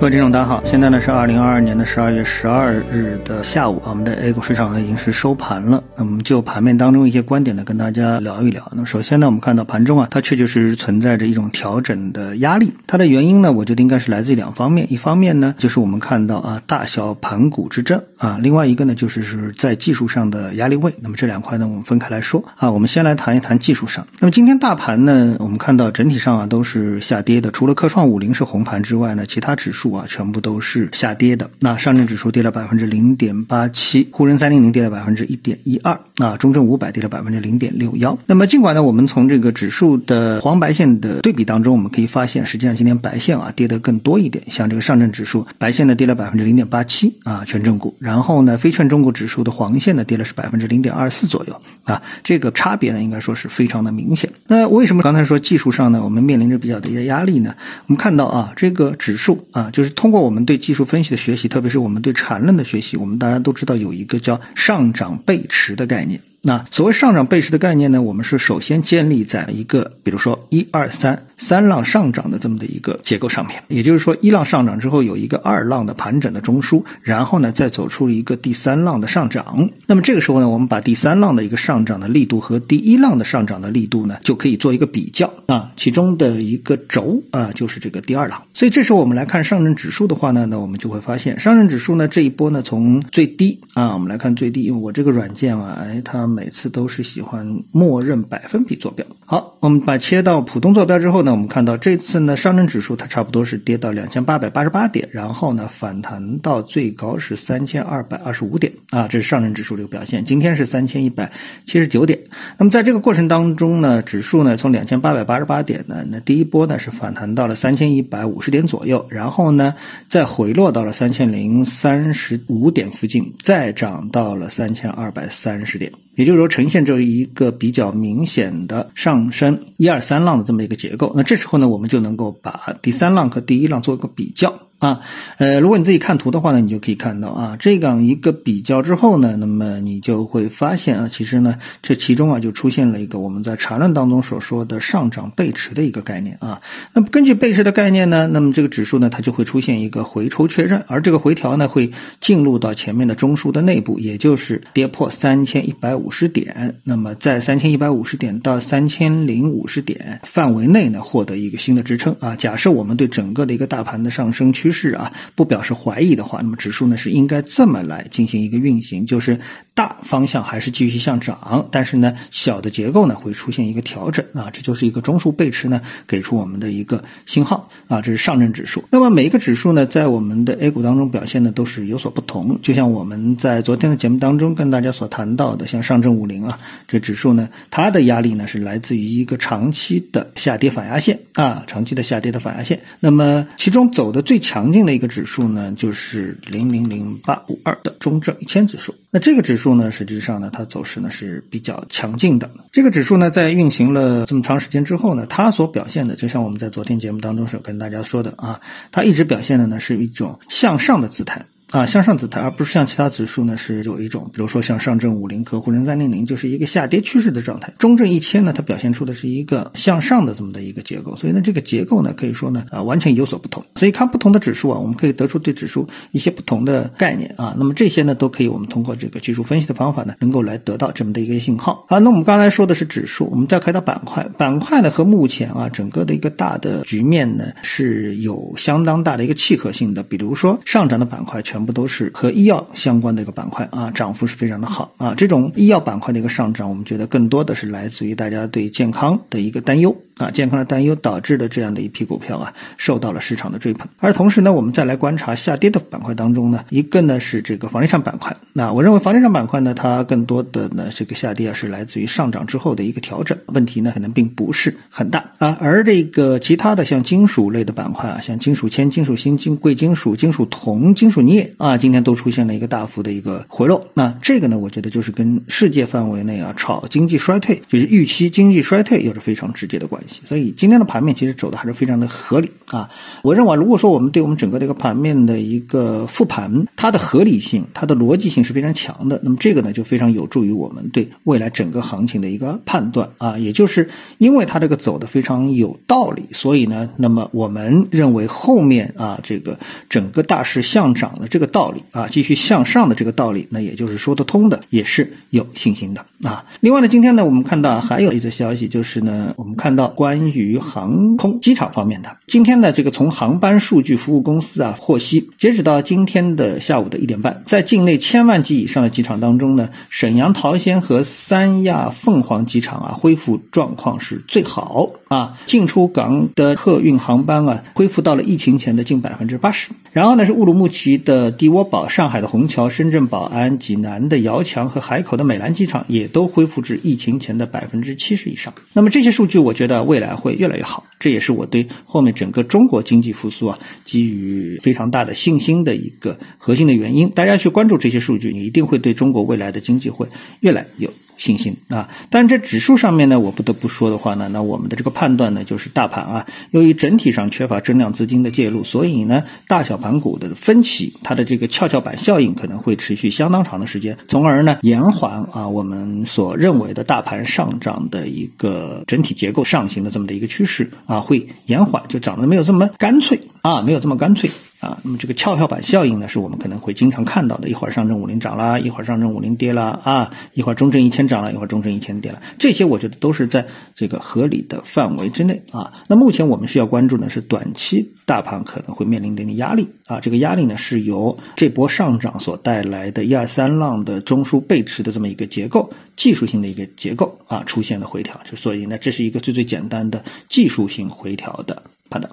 各位听众，大家好，现在呢是二零二二年的十二月十二日的下午，我们的 A 股市场呢已经是收盘了。那么就盘面当中一些观点呢，跟大家聊一聊。那么首先呢，我们看到盘中啊，它确确实实存在着一种调整的压力。它的原因呢，我觉得应该是来自于两方面。一方面呢，就是我们看到啊大小盘股之争啊，另外一个呢，就是是在技术上的压力位。那么这两块呢，我们分开来说啊。我们先来谈一谈技术上。那么今天大盘呢，我们看到整体上啊都是下跌的，除了科创五零是红盘之外呢，其他指数。啊，全部都是下跌的。那上证指数跌了百分之零点八七，沪深三零零跌了百分之一点一二，啊，中证五百跌了百分之零点六幺。那么尽管呢，我们从这个指数的黄白线的对比当中，我们可以发现，实际上今天白线啊跌得更多一点。像这个上证指数白线呢跌了百分之零点八七啊，权重股。然后呢，非权重股指数的黄线呢跌了是百分之零点二四左右啊，这个差别呢应该说是非常的明显。那为什么刚才说技术上呢，我们面临着比较的一些压力呢？我们看到啊，这个指数啊就。就是通过我们对技术分析的学习，特别是我们对缠论的学习，我们大家都知道有一个叫上涨背驰的概念。那所谓上涨背驰的概念呢，我们是首先建立在一个，比如说一二三三浪上涨的这么的一个结构上面，也就是说一浪上涨之后有一个二浪的盘整的中枢，然后呢再走出一个第三浪的上涨。那么这个时候呢，我们把第三浪的一个上涨的力度和第一浪的上涨的力度呢，就可以做一个比较啊，其中的一个轴啊就是这个第二浪。所以这时候我们来看上证指数的话呢，那我们就会发现上证指数呢这一波呢从最低啊，我们来看最低，因为我这个软件啊，哎它。每次都是喜欢默认百分比坐标。好，我们把切到普通坐标之后呢，我们看到这次呢，上证指数它差不多是跌到两千八百八十八点，然后呢反弹到最高是三千二百二十五点啊，这是上证指数这个表现。今天是三千一百七十九点。那么在这个过程当中呢，指数呢从两千八百八十八点呢，那第一波呢是反弹到了三千一百五十点左右，然后呢再回落到了三千零三十五点附近，再涨到了三千二百三十点。也就是说，呈现着一个比较明显的上升一二三浪的这么一个结构。那这时候呢，我们就能够把第三浪和第一浪做一个比较。啊，呃，如果你自己看图的话呢，你就可以看到啊，这样一个比较之后呢，那么你就会发现啊，其实呢，这其中啊就出现了一个我们在缠论当中所说的上涨背驰的一个概念啊。那么根据背驰的概念呢，那么这个指数呢，它就会出现一个回抽确认，而这个回调呢，会进入到前面的中枢的内部，也就是跌破三千一百五十点，那么在三千一百五十点到三千零五十点范围内呢，获得一个新的支撑啊。假设我们对整个的一个大盘的上升趋势啊，不表示怀疑的话，那么指数呢是应该这么来进行一个运行，就是大方向还是继续向涨，但是呢小的结构呢会出现一个调整啊，这就是一个中枢背驰呢给出我们的一个信号啊，这是上证指数。那么每一个指数呢在我们的 A 股当中表现呢都是有所不同，就像我们在昨天的节目当中跟大家所谈到的，像上证五零啊这指数呢，它的压力呢是来自于一个长期的下跌反压线啊，长期的下跌的反压线。那么其中走的最强。强劲的一个指数呢，就是零零零八五二的中证一千指数。那这个指数呢，实际上呢，它走势呢是比较强劲的。这个指数呢，在运行了这么长时间之后呢，它所表现的，就像我们在昨天节目当中是跟大家说的啊，它一直表现的呢是一种向上的姿态。啊，向上姿态，而不是像其他指数呢，是有一种，比如说像上证五零和沪深三零零，就是一个下跌趋势的状态。中证一千呢，它表现出的是一个向上的这么的一个结构，所以呢，这个结构呢，可以说呢，啊，完全有所不同。所以看不同的指数啊，我们可以得出对指数一些不同的概念啊。那么这些呢，都可以我们通过这个技术分析的方法呢，能够来得到这么的一个信号。好，那我们刚才说的是指数，我们再看到板块，板块呢和目前啊整个的一个大的局面呢是有相当大的一个契合性的。比如说上涨的板块全全部都是和医药相关的一个板块啊，涨幅是非常的好啊。这种医药板块的一个上涨，我们觉得更多的是来自于大家对健康的一个担忧啊，健康的担忧导致的这样的一批股票啊，受到了市场的追捧。而同时呢，我们再来观察下跌的板块当中呢，一个呢是这个房地产板块。那我认为房地产板块呢，它更多的呢这个下跌啊，是来自于上涨之后的一个调整，问题呢可能并不是很大啊。而这个其他的像金属类的板块啊，像金属铅、金属锌、金贵金属、金属铜、金属镍啊，今天都出现了一个大幅的一个回落。那这个呢，我觉得就是跟世界范围内啊炒经济衰退，就是预期经济衰退有着非常直接的关系。所以今天的盘面其实走的还是非常的合理啊。我认为，如果说我们对我们整个的一个盘面的一个复盘，它的合理性、它的逻辑性是非常强的。那么这个呢，就非常有助于我们对未来整个行情的一个判断啊。也就是因为它这个走的非常有道理，所以呢，那么我们认为后面啊，这个整个大势向涨的这这个道理啊，继续向上的这个道理，那也就是说得通的，也是有信心的啊。另外呢，今天呢，我们看到还有一则消息，就是呢，我们看到关于航空机场方面的，今天呢，这个从航班数据服务公司啊获悉，截止到今天的下午的一点半，在境内千万级以上的机场当中呢，沈阳桃仙和三亚凤凰机场啊，恢复状况是最好啊，进出港的客运航班啊，恢复到了疫情前的近百分之八十。然后呢，是乌鲁木齐的地窝堡、上海的虹桥、深圳宝安、济南的遥墙和海口的美兰机场也都恢复至疫情前的百分之七十以上。那么这些数据，我觉得未来会越来越好。这也是我对后面整个中国经济复苏啊，给予非常大的信心的一个核心的原因。大家去关注这些数据，你一定会对中国未来的经济会越来有。信心啊，但这指数上面呢，我不得不说的话呢，那我们的这个判断呢，就是大盘啊，由于整体上缺乏增量资金的介入，所以呢，大小盘股的分歧，它的这个跷跷板效应可能会持续相当长的时间，从而呢，延缓啊我们所认为的大盘上涨的一个整体结构上行的这么的一个趋势啊，会延缓，就涨得没有这么干脆啊，没有这么干脆。啊，那么这个跷跷板效应呢，是我们可能会经常看到的。一会儿上证五零涨了，一会儿上证五零跌了啊，一会儿中证一千涨了，一会儿中证一千跌了。这些我觉得都是在这个合理的范围之内啊。那目前我们需要关注的是短期大盘可能会面临的一个压力啊。这个压力呢，是由这波上涨所带来的一二三浪的中枢背驰的这么一个结构，技术性的一个结构啊出现的回调。就所以呢，这是一个最最简单的技术性回调的判断。